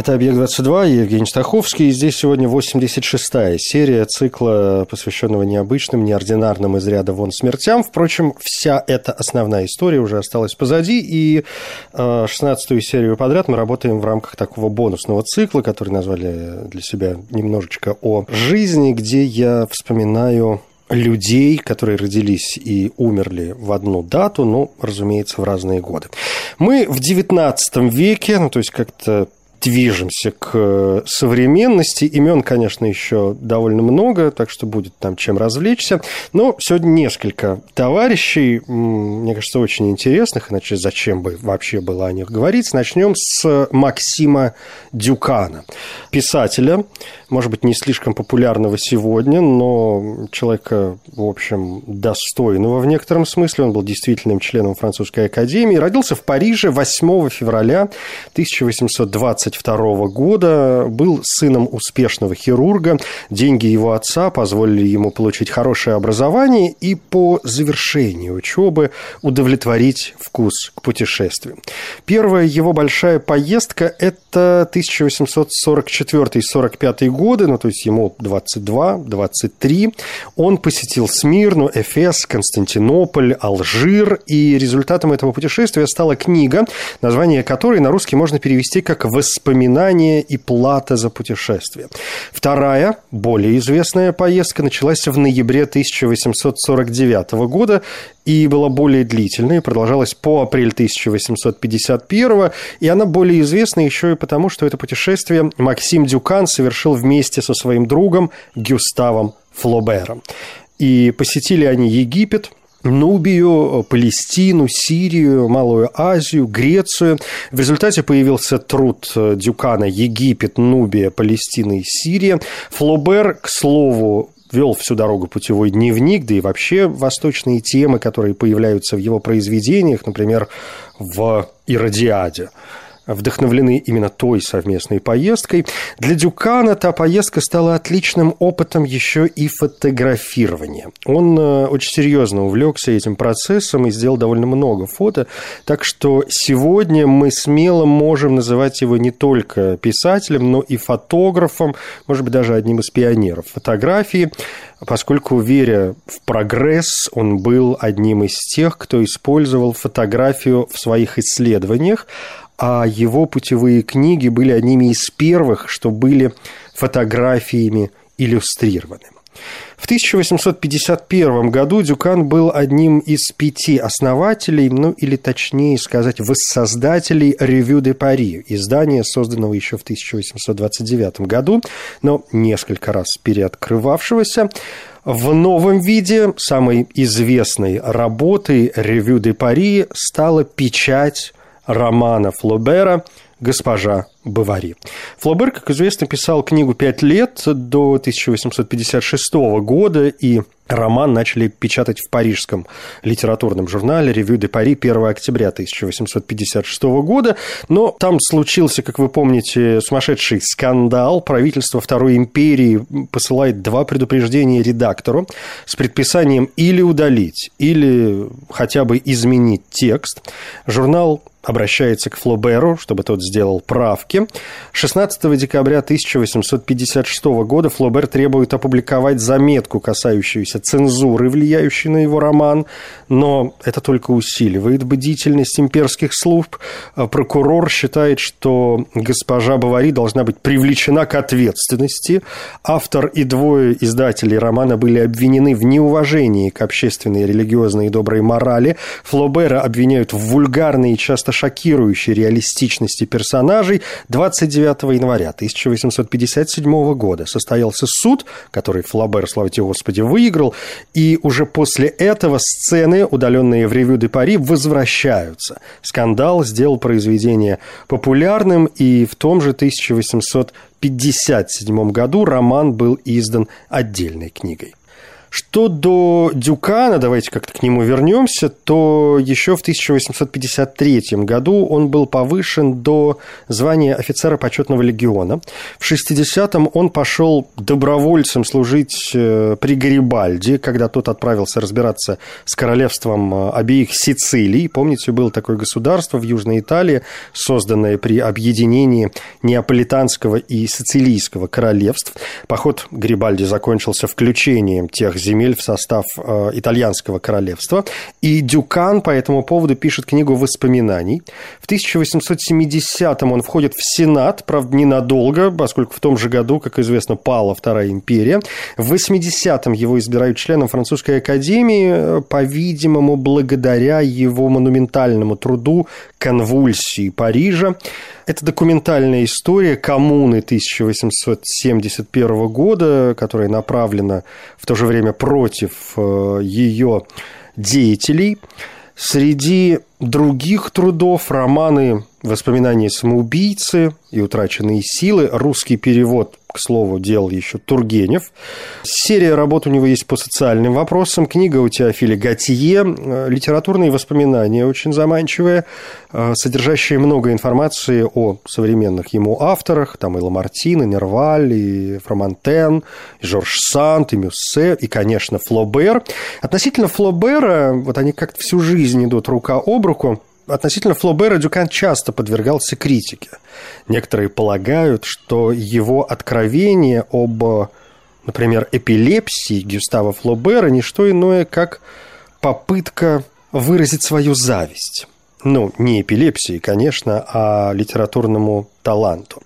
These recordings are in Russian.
Это «Объект-22», Евгений Стаховский, и здесь сегодня 86-я серия цикла, посвященного необычным, неординарным из ряда вон смертям. Впрочем, вся эта основная история уже осталась позади, и 16-ю э, серию подряд мы работаем в рамках такого бонусного цикла, который назвали для себя немножечко о жизни, где я вспоминаю людей, которые родились и умерли в одну дату, но, разумеется, в разные годы. Мы в XIX веке, ну, то есть как-то движемся к э, современности. Имен, конечно, еще довольно много, так что будет там чем развлечься. Но сегодня несколько товарищей, мне кажется, очень интересных, иначе зачем бы вообще было о них говорить. Начнем с Максима Дюкана, писателя, может быть, не слишком популярного сегодня, но человека, в общем, достойного в некотором смысле. Он был действительным членом французской академии. Родился в Париже 8 февраля 1822 года. Был сыном успешного хирурга. Деньги его отца позволили ему получить хорошее образование и по завершении учебы удовлетворить вкус к путешествию. Первая его большая поездка – это 1844-45 год годы, ну, то есть ему 22-23, он посетил Смирну, Эфес, Константинополь, Алжир, и результатом этого путешествия стала книга, название которой на русский можно перевести как «Воспоминания и плата за путешествие». Вторая, более известная поездка началась в ноябре 1849 года и была более длительной, продолжалась по апрель 1851, и она более известна еще и потому, что это путешествие Максим Дюкан совершил вместе со своим другом Гюставом Флобером. И посетили они Египет, Нубию, Палестину, Сирию, Малую Азию, Грецию. В результате появился труд Дюкана «Египет, Нубия, Палестина и Сирия». Флобер, к слову, вел всю дорогу путевой дневник, да и вообще восточные темы, которые появляются в его произведениях, например, в «Иродиаде» вдохновлены именно той совместной поездкой. Для Дюкана та поездка стала отличным опытом еще и фотографирования. Он э, очень серьезно увлекся этим процессом и сделал довольно много фото, так что сегодня мы смело можем называть его не только писателем, но и фотографом, может быть, даже одним из пионеров фотографии, поскольку, веря в прогресс, он был одним из тех, кто использовал фотографию в своих исследованиях, а его путевые книги были одними из первых, что были фотографиями иллюстрированы. В 1851 году Дюкан был одним из пяти основателей, ну или точнее сказать, воссоздателей «Ревю де Пари», издания, созданного еще в 1829 году, но несколько раз переоткрывавшегося. В новом виде самой известной работой «Ревю де Пари» стала печать романа Флобера «Госпожа Бавари». Флобер, как известно, писал книгу пять лет до 1856 года, и роман начали печатать в парижском литературном журнале «Ревю де Пари» 1 октября 1856 года, но там случился, как вы помните, сумасшедший скандал. Правительство Второй империи посылает два предупреждения редактору с предписанием или удалить, или хотя бы изменить текст. Журнал обращается к Флоберу, чтобы тот сделал правки. 16 декабря 1856 года Флобер требует опубликовать заметку, касающуюся цензуры, влияющей на его роман, но это только усиливает бдительность имперских служб. А прокурор считает, что госпожа Бавари должна быть привлечена к ответственности. Автор и двое издателей романа были обвинены в неуважении к общественной, религиозной и доброй морали. Флобера обвиняют в вульгарной и часто место шокирующей реалистичности персонажей 29 января 1857 года состоялся суд, который Флабер, слава тебе Господи, выиграл, и уже после этого сцены, удаленные в ревю де Пари, возвращаются. Скандал сделал произведение популярным, и в том же 1857 году роман был издан отдельной книгой. Что до Дюкана, давайте как-то к нему вернемся, то еще в 1853 году он был повышен до звания офицера почетного легиона. В 60-м он пошел добровольцем служить э, при Гарибальде, когда тот отправился разбираться с королевством э, обеих Сицилий. Помните, было такое государство в Южной Италии, созданное при объединении Неаполитанского и Сицилийского королевств. Поход Гарибальди закончился включением тех земель в состав э, итальянского королевства. И Дюкан по этому поводу пишет книгу воспоминаний. В 1870-м он входит в Сенат, правда, ненадолго, поскольку в том же году, как известно, пала Вторая империя. В 80-м его избирают членом французской академии, э, по-видимому, благодаря его монументальному труду «Конвульсии Парижа». Это документальная история коммуны 1871 года, которая направлена в то же время против э, ее деятелей. Среди других трудов романы «Воспоминания самоубийцы» и «Утраченные силы», русский перевод к слову, делал еще Тургенев. Серия работ у него есть по социальным вопросам. Книга у Теофиля Готье. Литературные воспоминания очень заманчивые, э, содержащие много информации о современных ему авторах. Там и Ламартин, и Нерваль, и Фромантен, и Жорж Санд, и Мюссе, и, конечно, Флобер. Относительно Флобера, вот они как-то всю жизнь идут рука об руку относительно Флобера Дюкан часто подвергался критике. Некоторые полагают, что его откровение об, например, эпилепсии Гюстава Флобера не что иное, как попытка выразить свою зависть. Ну, не эпилепсии, конечно, а литературному таланту.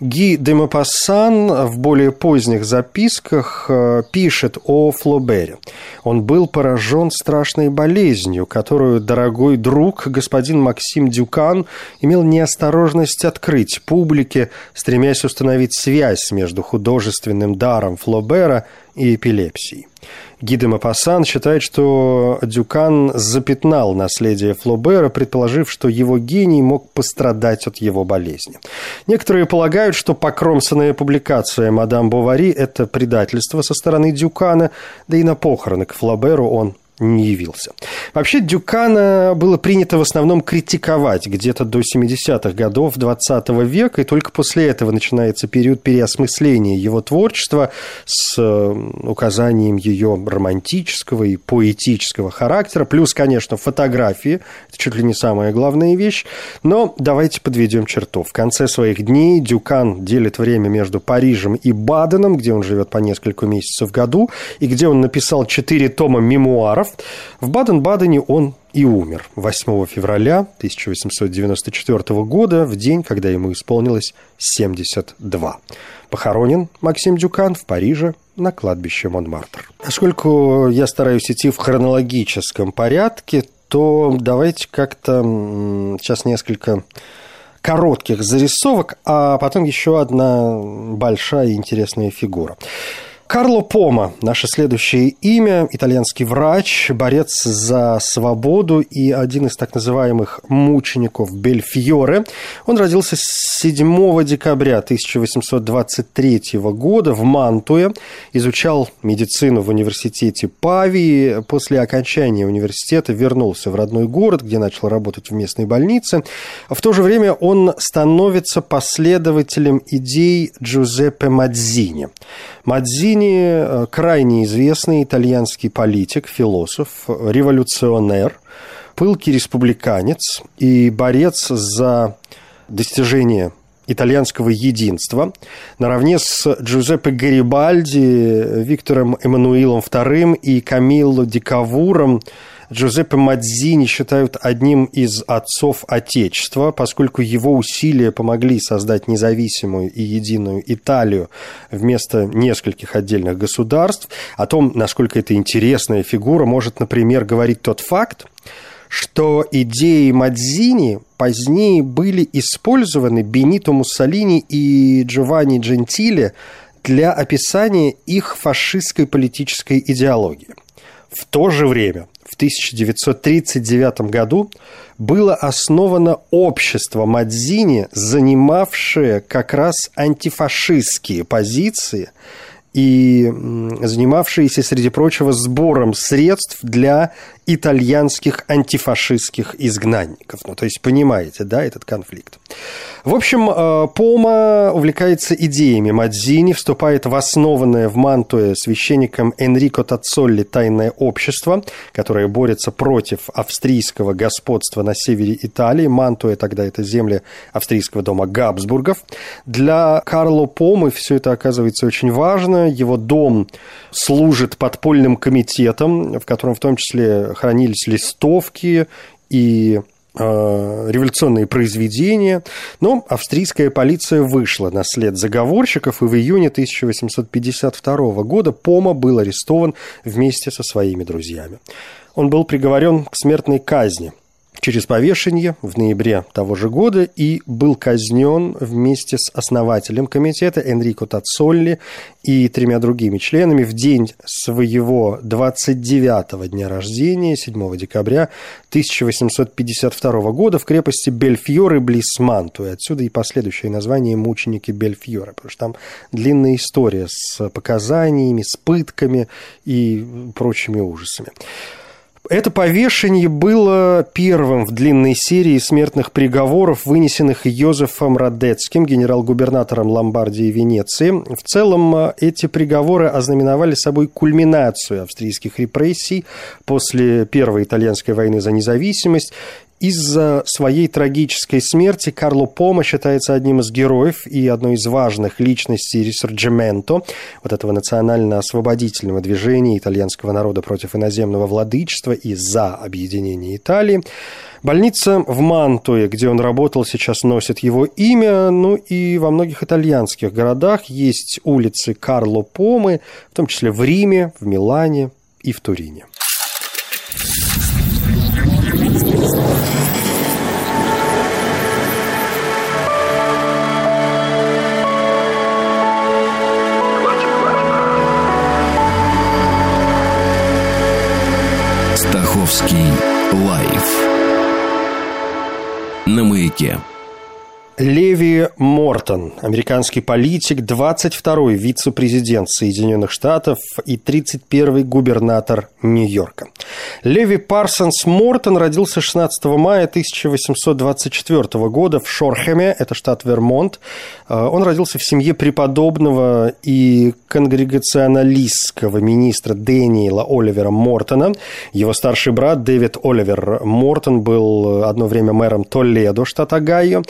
Ги де Мапассан в более поздних записках э, пишет о Флобере. Он был поражен страшной болезнью, которую дорогой друг, господин Максим Дюкан, имел неосторожность открыть публике, стремясь установить связь между художественным даром Флобера и эпилепсией. Гиде Мапассан считает, что Дюкан запятнал наследие Флобера, предположив, что его гений мог пострадать от его болезни. Некоторые полагают, что покромсанная публикация «Мадам Бовари» – это предательство со стороны Дюкана, да и на похороны к Флоберу он не явился. Вообще Дюкана было принято в основном критиковать где-то до 70-х годов 20 века, и только после этого начинается период переосмысления его творчества с указанием ее романтического и поэтического характера, плюс, конечно, фотографии, это чуть ли не самая главная вещь, но давайте подведем черту. В конце своих дней Дюкан делит время между Парижем и Баденом, где он живет по несколько месяцев в году, и где он написал четыре тома мемуаров, прав. В Баден-Бадене он и умер 8 февраля 1894 года, в день, когда ему исполнилось 72. Похоронен Максим Дюкан в Париже на кладбище Монмартр. Поскольку я стараюсь идти в хронологическом порядке, то давайте как-то сейчас несколько коротких зарисовок, а потом еще одна большая интересная фигура. Карло Пома, наше следующее имя, итальянский врач, борец за свободу и один из так называемых мучеников Бельфьоре. Он родился 7 декабря 1823 года в Мантуе, изучал медицину в университете Павии. После окончания университета вернулся в родной город, где начал работать в местной больнице. В то же время он становится последователем идей Джузеппе Мадзини. Мадзини э, – крайне известный итальянский политик, философ, революционер, пылкий республиканец и борец за достижение итальянского единства, наравне с Джузеппе Гарибальди, Виктором Эммануилом II и Камилло Дикавуром – Джузеппе Мадзини считают одним из отцов Отечества, поскольку его усилия помогли создать независимую и единую Италию вместо нескольких отдельных государств. О том, насколько это интересная фигура, может, например, говорить тот факт, что идеи Мадзини позднее были использованы Бенито Муссолини и Джованни Джентиле для описания их фашистской политической идеологии. В то же время, в 1939 году, было основано общество Мадзини, занимавшее как раз антифашистские позиции – и занимавшиеся, среди прочего, сбором средств для итальянских антифашистских изгнанников. Ну, то есть, понимаете, да, этот конфликт. В общем, э, Пома увлекается идеями Мадзини, вступает в основанное в Мантуе священником Энрико Тацолли тайное общество, которое борется против австрийского господства на севере Италии. Мантуя тогда это земли австрийского дома Габсбургов. Для Карло Помы все это оказывается очень важно. Его дом служит подпольным комитетом, в котором в том числе хранились листовки и революционные произведения, но австрийская полиция вышла на след заговорщиков, и в июне 1852 года Пома был арестован вместе со своими друзьями. Он был приговорен к смертной казни – через повешение в ноябре того же года и был казнен вместе с основателем комитета Энрико Тацолли и тремя другими членами в день своего 29-го дня рождения, 7 декабря 1852 года в крепости Бельфьоры близ Манту. И отсюда и последующее название «Мученики Бельфьоры», потому что там длинная история с показаниями, с пытками и прочими ужасами. Это повешение было первым в длинной серии смертных приговоров, вынесенных Йозефом Радецким, генерал-губернатором Ломбардии и Венеции. В целом, э, эти приговоры ознаменовали собой кульминацию австрийских репрессий после Первой итальянской войны за независимость из-за своей трагической смерти Карло Пома считается одним из героев и одной из важных личностей Ресорджименто, вот этого национально-освободительного движения итальянского народа против иноземного владычества и за объединение Италии. Больница в Мантуе, где он работал, сейчас носит его имя. Ну и во многих итальянских городах есть улицы Карло Помы, в том числе в Риме, в Милане и в Турине. Маяке. Леви Мортон, американский политик, 22-й вице-президент Соединенных Штатов и 31-й губернатор Нью-Йорка. Леви Парсонс Мортон родился 16 мая 1824 года в Шорхеме, это штат Вермонт. Э, он родился в семье преподобного и конгрегационалистского министра Дэниела Оливера Мортона. Его старший брат Дэвид Оливер Мортон был одно время мэром Толедо, штат Огайо.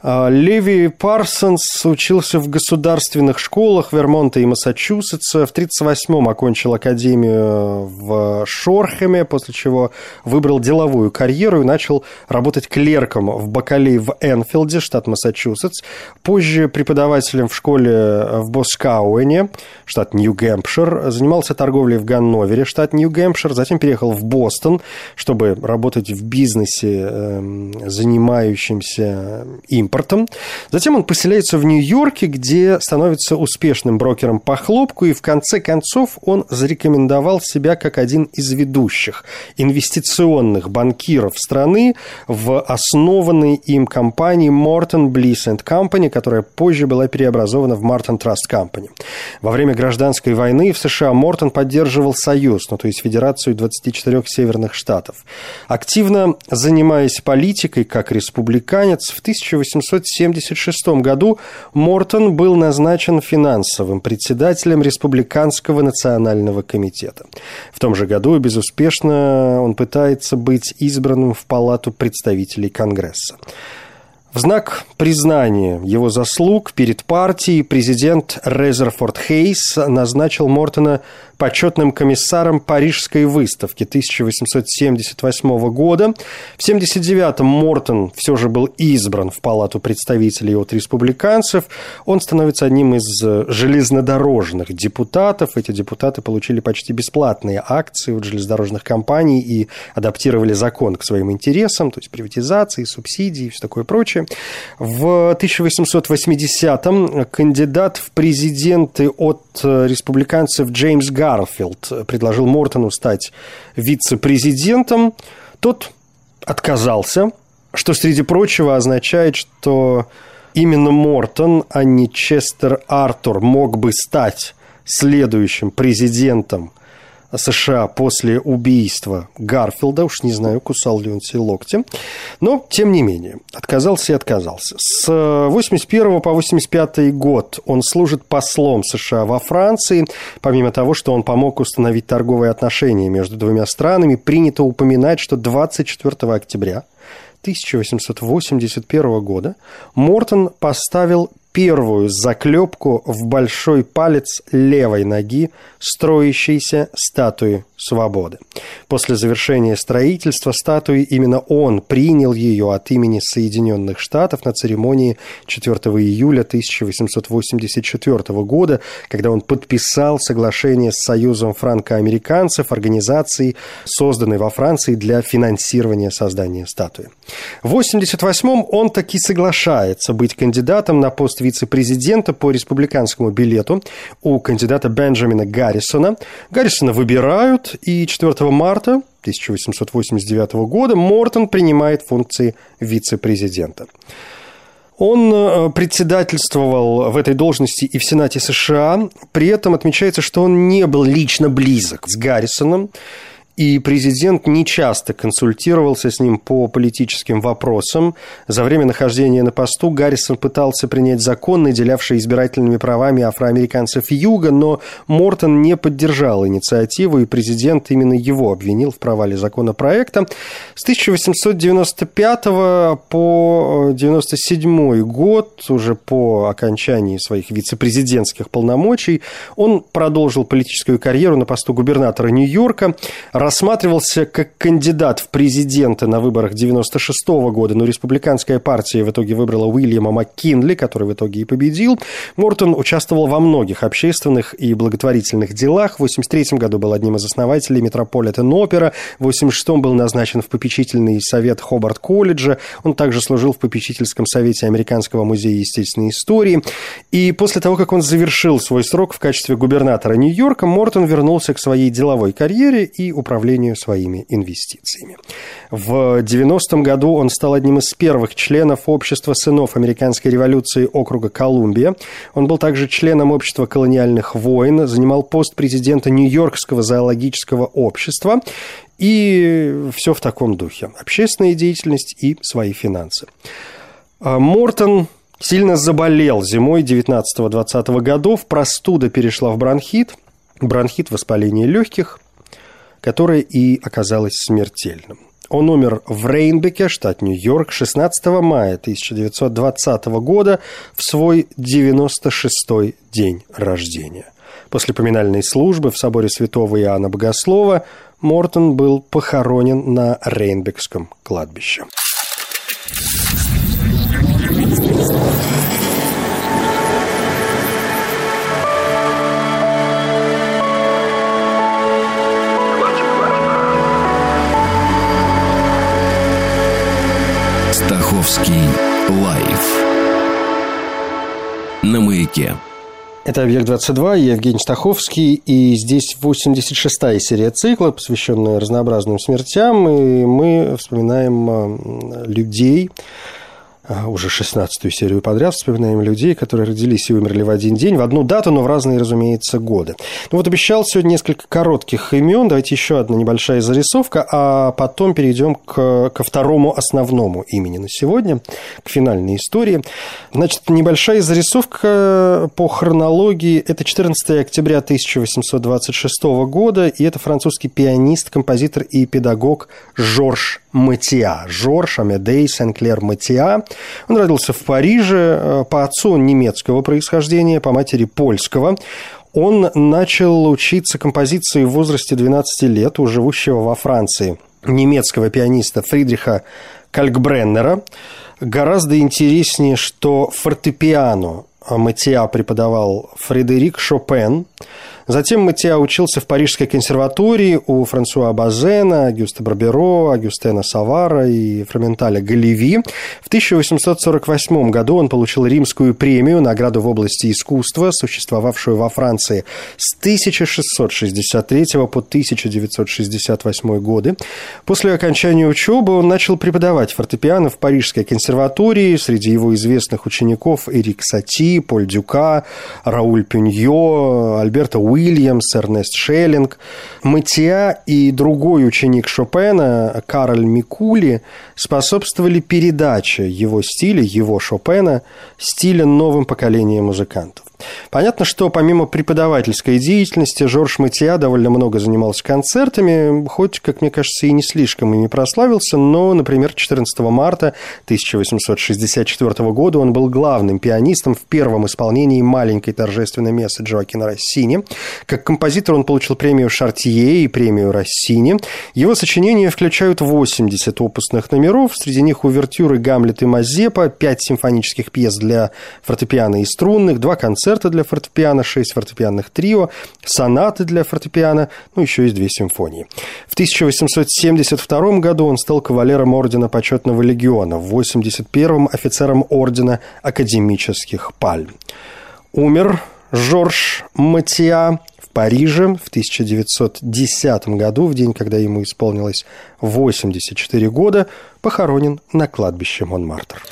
А, Леви Парсонс учился в государственных школах Вермонта и Массачусетса. В 1938-м окончил академию в Шорхеме, после чего выбрал деловую карьеру и начал работать клерком в Бакалей в Энфилде, штат Массачусетс. Позже преподавателем в школе в Боскауэне, штат Нью-Гэмпшир. Занимался торговлей в Ганновере, штат Нью-Гэмпшир. Затем переехал в Бостон, чтобы работать в бизнесе, эм, занимающемся им импортом. Затем он поселяется в Нью-Йорке, где становится успешным брокером по хлопку, и в конце концов он зарекомендовал себя как один из ведущих инвестиционных банкиров страны в основанной им компании Morton Bliss Company, которая позже была преобразована в Martin Trust Company. Во время гражданской войны в США Мортон поддерживал Союз, ну то есть Федерацию 24 северных штатов. Активно занимаясь политикой как республиканец, в 1800 1876 году Мортон был назначен финансовым председателем Республиканского национального комитета. В том же году безуспешно он пытается быть избранным в Палату представителей Конгресса. В знак признания его заслуг перед партией президент Резерфорд Хейс назначил Мортона почетным комиссаром Парижской выставки 1878 года. В 1979-м Мортон все же был избран в Палату представителей от республиканцев. Он становится одним из железнодорожных депутатов. Эти депутаты получили почти бесплатные акции от железнодорожных компаний и адаптировали закон к своим интересам, то есть приватизации, субсидии и все такое прочее. В 1880-м кандидат в президенты от республиканцев Джеймс Гарфилд предложил Мортону стать вице-президентом. Тот отказался, что, среди прочего, означает, что именно Мортон, а не Честер Артур мог бы стать следующим президентом США после убийства Гарфилда, уж не знаю, кусал ли он себе локти, но, тем не менее, отказался и отказался. С 81 по 85 год он служит послом США во Франции. Помимо того, что он помог установить торговые отношения между двумя странами, принято упоминать, что 24 октября 1881 года Мортон поставил первую заклепку в большой палец левой ноги строящейся статуи свободы. После завершения строительства статуи именно он принял ее от имени Соединенных Штатов на церемонии 4 июля 1884 года, когда он подписал соглашение с Союзом франко-американцев, организацией, созданной во Франции для финансирования создания статуи. В 1988-м он таки соглашается быть кандидатом на пост вице-президента по республиканскому билету у кандидата Бенджамина Гаррисона. Гаррисона выбирают, и 4 марта 1889 года Мортон принимает функции вице-президента. Он э, председательствовал в этой должности и в Сенате США. При этом отмечается, что он не был лично близок с Гаррисоном и президент нечасто консультировался с ним по политическим вопросам. За время нахождения на посту Гаррисон пытался принять закон, наделявший избирательными правами афроамериканцев Юга, но Мортон не поддержал инициативу, и президент именно его обвинил в провале законопроекта. С 1895 по 1997 год, уже по окончании своих вице-президентских полномочий, он продолжил политическую карьеру на посту губернатора Нью-Йорка, рассматривался как кандидат в президенты на выборах 96 -го года, но республиканская партия в итоге выбрала Уильяма Маккинли, который в итоге и победил. Мортон участвовал во многих общественных и благотворительных делах. В 83 году был одним из основателей Метрополитен Опера. В 86 был назначен в попечительный совет Хобарт колледжа. Он также служил в попечительском совете Американского музея естественной истории. И после того, как он завершил свой срок в качестве губернатора Нью-Йорка, Мортон вернулся к своей деловой карьере и управлению управлению своими инвестициями. В 90-м году он стал одним из первых членов Общества сынов Американской революции округа Колумбия. Он был также членом Общества колониальных войн, занимал пост президента Нью-Йоркского зоологического общества и все в таком духе. Общественная деятельность и свои финансы. А Мортон сильно заболел зимой 19-20 годов, простуда перешла в бронхит, бронхит – воспаление легких, которое и оказалось смертельным. Он умер в Рейнбеке, штат Нью-Йорк, 16 мая 1920 года в свой 96-й день рождения. После поминальной службы в соборе святого Иоанна Богослова Мортон был похоронен на Рейнбекском кладбище. На маяке. Это «Объект-22», я Евгений Стаховский, и здесь 86-я серия цикла, посвященная разнообразным смертям, и мы вспоминаем людей, а, уже 16-ю серию подряд вспоминаем людей, которые родились и умерли в один день, в одну дату, но в разные, разумеется, годы. Ну вот обещал сегодня несколько коротких имен, давайте еще одна небольшая зарисовка, а потом перейдем к, ко второму основному имени на сегодня, к финальной истории. Значит, небольшая зарисовка по хронологии, это 14 октября 1826 года, и это французский пианист, композитор и педагог Жорж Матиа. Жорж Амедей Сен-Клер Матиа – Он родился в Париже, э, по отцу немецкого происхождения, по матери польского. Он начал учиться композиции в возрасте 12 лет у живущего во Франции немецкого пианиста Фридриха Калькбреннера. Гораздо интереснее, что фортепиано Матиа преподавал Фредерик Шопен – Затем Матиа учился в Парижской консерватории у Франсуа Базена, Агюста Барберо, Агюстена Савара и Фроменталя Галеви. В 1848 году он получил римскую премию, награду в области искусства, существовавшую во Франции с 1663 по 1968 годы. После окончания учебы он начал преподавать фортепиано в Парижской консерватории. Среди его известных учеников Эрик Сати, Поль Дюка, Рауль Пюньо, Альберто Уилл, Уильямс, Эрнест Шеллинг. Матиа и другой ученик Шопена, Кароль Микули, способствовали передаче его стиля, его Шопена, стиля новым поколениям музыкантов. Понятно, что помимо преподавательской деятельности Жорж Матья довольно много занимался концертами, хоть, как мне кажется, и не слишком ими прославился, но, например, 14 марта 1864 года он был главным пианистом в первом исполнении маленькой торжественной мессы Джоакина Россини. Как композитор он получил премию Шартье и премию Россини. Его сочинения включают 80 опусных номеров, среди них увертюры Гамлет и Мазепа, 5 симфонических пьес для фортепиано и струнных, два концерта концерта для фортепиано, шесть фортепианных трио, сонаты для фортепиано, ну, еще есть две симфонии. В 1872 году он стал кавалером Ордена Почетного Легиона, в 81-м офицером Ордена Академических Пальм. Умер Жорж Матиа в Париже в 1910 году, в день, когда ему исполнилось 84 года, похоронен на кладбище Монмартр.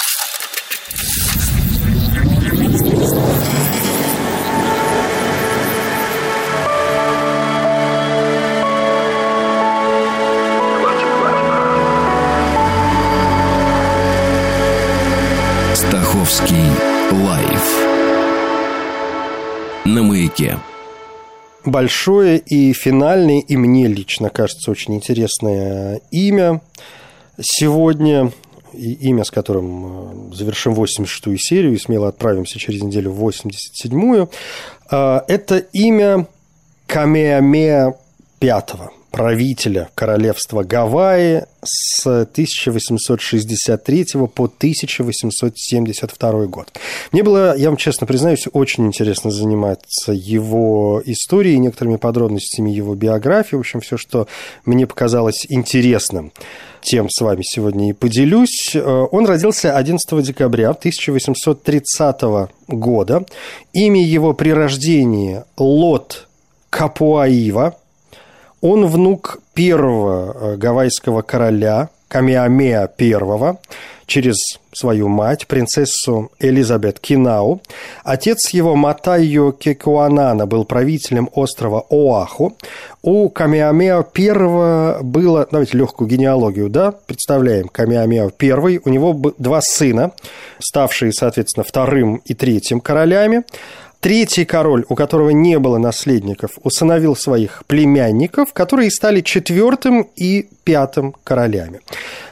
Маяке. Большое и финальное, и мне лично кажется очень интересное имя сегодня, и имя, с которым э, завершим 86-ю серию и смело отправимся через неделю в 87-ю, э, это имя Камеамеа Пятого правителя королевства Гавайи с 1863 по 1872 год. Мне было, я вам честно признаюсь, очень интересно заниматься его историей, некоторыми подробностями его биографии. В общем, все, что мне показалось интересным, тем с вами сегодня и поделюсь. Он родился 11 декабря 1830 года. Имя его при рождении Лот Капуаива – он внук первого э, гавайского короля Камиамеа I через свою мать, принцессу Элизабет Кинау. Отец его Матайо Кекуанана был правителем острова Оаху. У Камиамеа I было, давайте легкую генеалогию, да, представляем, Камиамеа I, у него два сына, ставшие, соответственно, вторым и третьим королями. Третий король, у которого не было наследников, усыновил своих племянников, которые стали четвертым и пятым королями.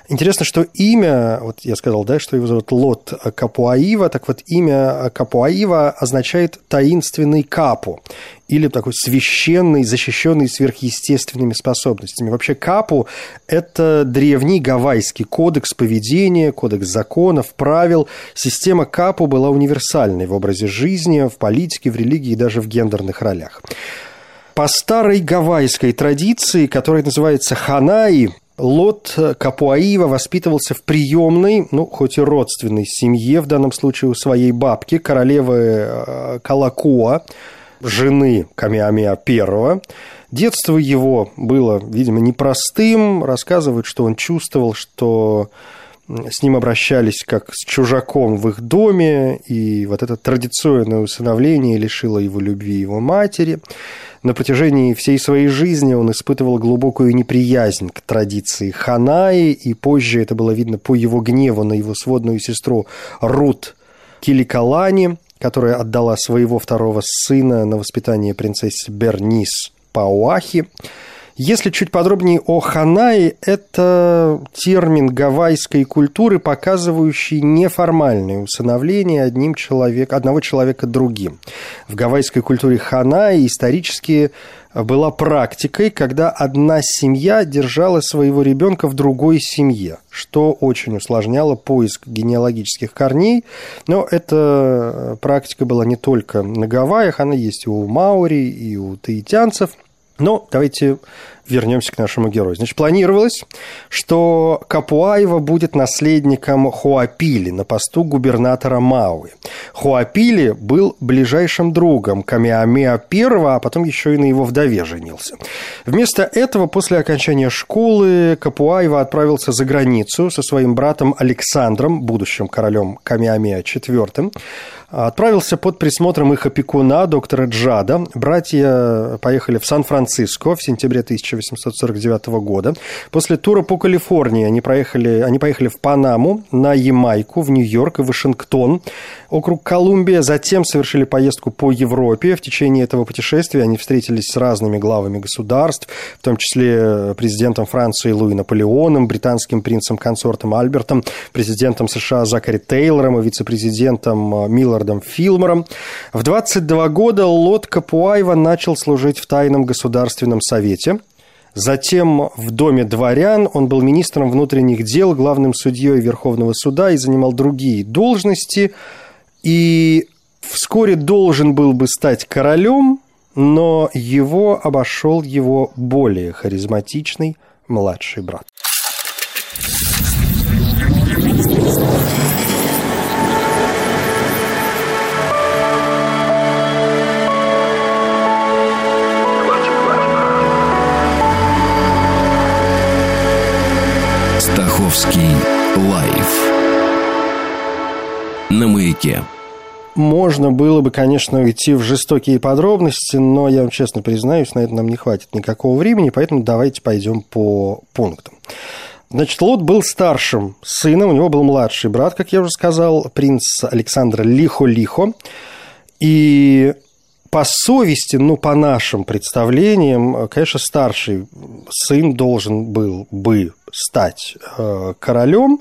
Интересно, что имя, вот я сказал, да, что его зовут Лот Капуаива, так вот имя Капуаива означает таинственный капу или такой священный, защищенный сверхъестественными способностями. Вообще капу – это древний гавайский кодекс поведения, кодекс законов, правил. Система капу была универсальной в образе жизни, в политике, в религии и даже в гендерных ролях. По старой гавайской традиции, которая называется ханаи, Лот Капуаива воспитывался в приемной, ну, хоть и родственной семье, в данном случае у своей бабки, королевы э, Калакуа, жены Камиамеа I. Детство его было, видимо, непростым. Рассказывают, что он чувствовал, что с ним обращались как с чужаком в их доме, и вот это традиционное усыновление лишило его любви его матери. На протяжении всей своей жизни он испытывал глубокую неприязнь к традиции Ханаи, и позже это было видно по его гневу на его сводную сестру Рут Киликалани, которая отдала своего второго сына на воспитание принцессе Бернис Пауахи. Если чуть подробнее о ханае, это термин гавайской культуры, показывающий неформальное усыновление одним человек, одного человека другим. В гавайской культуре ханае исторически была практикой, когда одна семья держала своего ребенка в другой семье, что очень усложняло поиск генеалогических корней. Но эта практика была не только на Гавайях, она есть и у маори, и у таитянцев – но давайте вернемся к нашему герою. Значит, планировалось, что Капуаева будет наследником Хуапили на посту губернатора Мауи. Хуапили был ближайшим другом Камиамеа I, а потом еще и на его вдове женился. Вместо этого, после окончания школы, Капуаева отправился за границу со своим братом Александром, будущим королем Камиамеа IV, отправился под присмотром их опекуна, доктора Джада. Братья поехали в Сан-Франциско в сентябре 1849 года. После тура по Калифорнии они, проехали, они поехали в Панаму, на Ямайку, в Нью-Йорк и Вашингтон, округ Колумбия. Затем совершили поездку по Европе. В течение этого путешествия они встретились с разными главами государств, в том числе президентом Франции Луи Наполеоном, британским принцем-консортом Альбертом, президентом США Закари Тейлором и вице-президентом Миллер Эдвардом Филмором. В 22 года Лот Капуаева начал служить в Тайном государственном совете. Затем в Доме дворян он был министром внутренних дел, главным судьей Верховного суда и занимал другие должности. И вскоре должен был бы стать королем, но его обошел его более харизматичный младший брат. Московский лайф на маяке. Можно было бы, конечно, уйти в жестокие подробности, но я вам честно признаюсь, на это нам не хватит никакого времени, поэтому давайте пойдем по пунктам. Значит, Лот был старшим сыном, у него был младший брат, как я уже сказал, принц Александр Лихо-Лихо. И по совести, ну, по нашим представлениям, конечно, старший сын должен был бы стать э, королем,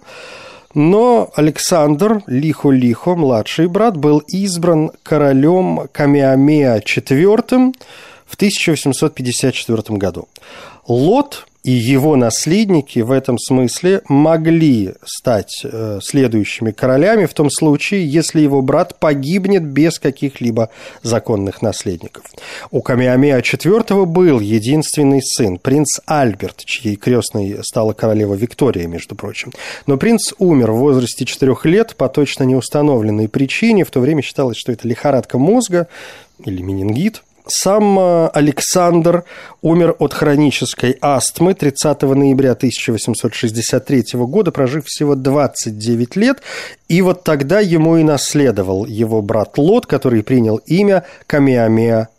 но Александр Лихо-Лихо, младший брат, был избран королем Камиамеа IV в 1854 году. Лот и его наследники в этом смысле могли стать э, следующими королями в том случае, если его брат погибнет без каких-либо законных наследников. У Камиамеа IV был единственный сын, принц Альберт, чьей крестной стала королева Виктория, между прочим. Но принц умер в возрасте 4 лет по точно неустановленной причине. В то время считалось, что это лихорадка мозга или менингит – сам э, Александр умер от хронической астмы 30 ноября 1863 года, прожив всего 29 лет. И вот тогда ему и наследовал его брат Лот, который принял имя Камиамеа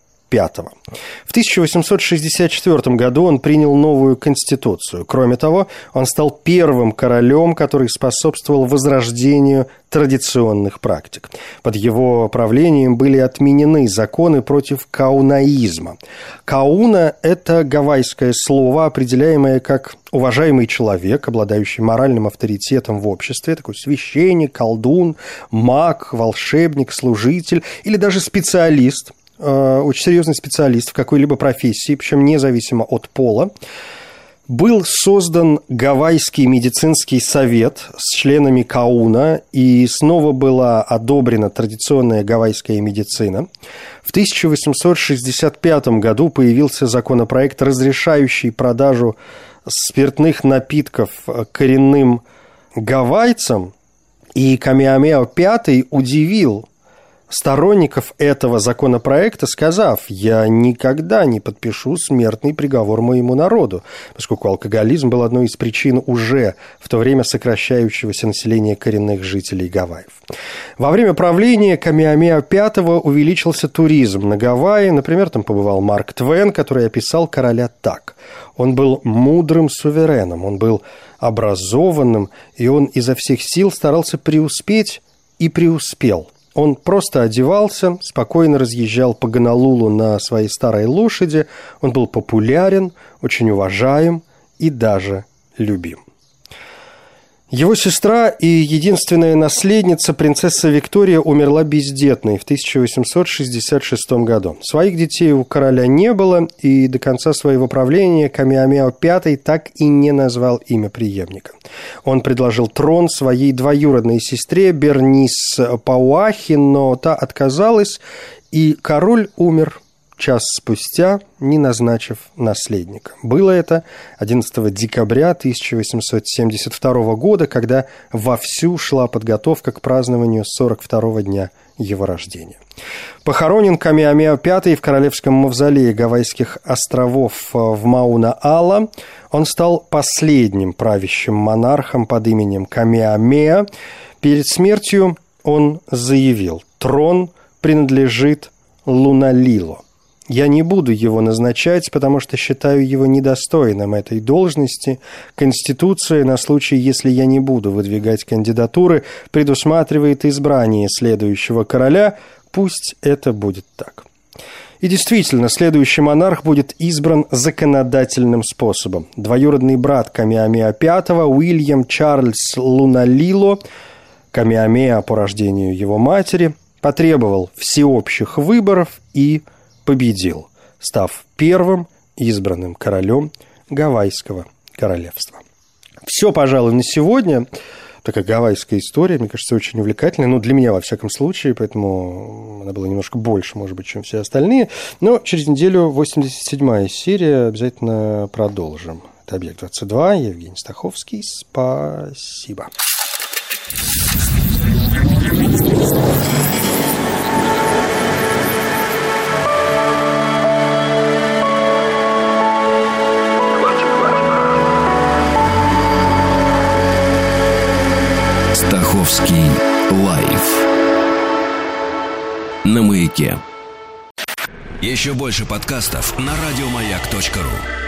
в 1864 году он принял новую конституцию. Кроме того, он стал первым королем, который способствовал возрождению традиционных практик. Под его правлением были отменены законы против каунаизма. Кауна – это гавайское слово, определяемое как уважаемый человек, обладающий моральным авторитетом в обществе, такой священник, колдун, маг, волшебник, служитель или даже специалист – очень серьезный специалист в какой-либо профессии, причем независимо от пола. Был создан Гавайский медицинский совет с членами Кауна, и снова была одобрена традиционная гавайская медицина. В 1865 году появился законопроект, разрешающий продажу спиртных напитков коренным гавайцам, и Камиамео V удивил сторонников этого законопроекта, сказав, я никогда не подпишу смертный приговор моему народу, поскольку алкоголизм был одной из причин уже в то время сокращающегося населения коренных жителей Гавайев. Во время правления Камиамеа V увеличился туризм на Гавайи. Например, там побывал Марк Твен, который описал короля так. Он был мудрым сувереном, он был образованным, и он изо всех сил старался преуспеть и преуспел – Он просто одевался, спокойно разъезжал по Гонолулу на своей старой лошади. Он был популярен, очень уважаем и даже любим. Его сестра и единственная наследница, принцесса Виктория, умерла бездетной в 1866 году. Своих детей у короля не было, и до конца своего правления Камиамео V так и не назвал имя преемника. Он предложил трон своей двоюродной сестре Бернис Пауахи, но та отказалась, и король умер час спустя, не назначив наследника. Было это 11 декабря 1872 года, когда вовсю шла подготовка к празднованию 42-го дня его рождения. Похоронен Камиамео V в Королевском мавзолее Гавайских островов в Мауна-Ала. Он стал последним правящим монархом под именем Камиамеа. Перед смертью он заявил, трон принадлежит Луналило. Я не буду его назначать, потому что считаю его недостойным этой должности. Конституция на случай, если я не буду выдвигать кандидатуры, предусматривает избрание следующего короля. Пусть это будет так. И действительно, следующий монарх будет избран законодательным способом. Двоюродный брат Камиамеа V, Уильям Чарльз Луналило, Камиамеа по рождению его матери, потребовал всеобщих выборов и победил, став первым избранным королем Гавайского королевства. Все, пожалуй, на сегодня. Такая гавайская история, мне кажется, очень увлекательная. Ну, для меня, во всяком случае, поэтому она была немножко больше, может быть, чем все остальные. Но через неделю 87-я серия обязательно продолжим. Это «Объект-22», Евгений Стаховский. Спасибо. Стаховский лайф на маяке. Еще больше подкастов на радиомаяк.ру.